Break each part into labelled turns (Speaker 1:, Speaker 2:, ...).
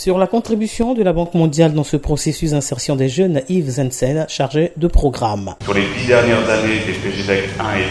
Speaker 1: Sur la contribution de la Banque mondiale dans ce processus d'insertion des jeunes, Yves Zensen, chargé de programme.
Speaker 2: Sur les dix dernières années des PGDEC 1 et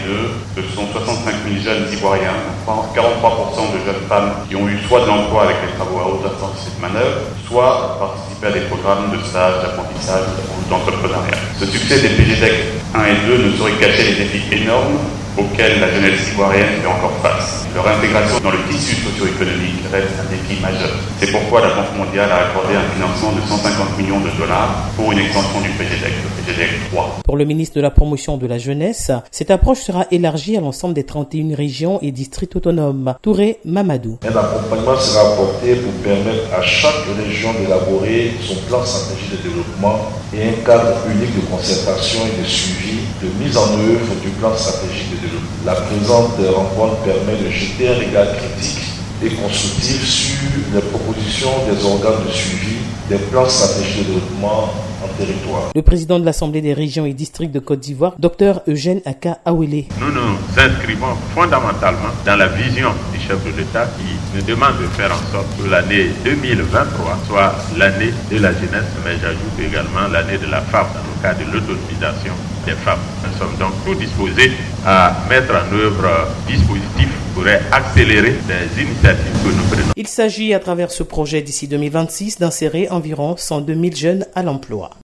Speaker 2: 2, ce sont 65 000 jeunes ivoiriens, 43% de jeunes femmes qui ont eu soit de l'emploi avec les travaux à haute intensité de manœuvre, soit participé à des programmes de stage, d'apprentissage ou d'entrepreneuriat. Ce succès des PGDEC 1 et 2 ne saurait cacher les défis énormes auxquels la jeunesse ivoirienne fait encore face. Leur intégration dans le tissu socio-économique reste un défi majeur. C'est pourquoi la Banque mondiale a accordé un financement de 150 millions de dollars pour une extension du PGDEC, le PGDEC 3.
Speaker 1: Pour le ministre de la Promotion de la Jeunesse, cette approche sera élargie à l'ensemble des 31 régions et districts autonomes. Touré Mamadou.
Speaker 3: Un accompagnement sera apporté pour permettre à chaque région d'élaborer son plan stratégique de développement et un cadre unique de concertation et de suivi de mise en œuvre du plan stratégique de développement. La présente rencontre permet de jeter un regard critique et constructif sur les propositions des organes de suivi des plans stratégiques de développement en territoire.
Speaker 1: Le président de l'Assemblée des régions et districts de Côte d'Ivoire, Dr Eugène Aka Awele.
Speaker 4: Nous nous inscrivons fondamentalement dans la vision du chef de l'État qui nous demande de faire en sorte que l'année 2023 soit l'année de la jeunesse, mais j'ajoute également l'année de la femme dans le cadre de l'autonomisation des femmes. Nous sommes donc tous disposés à mettre en œuvre dispositifs pourrait accélérer les initiatives que nous prenons.
Speaker 1: Il s'agit à travers ce projet d'ici 2026 d'insérer environ 102 000 jeunes à l'emploi.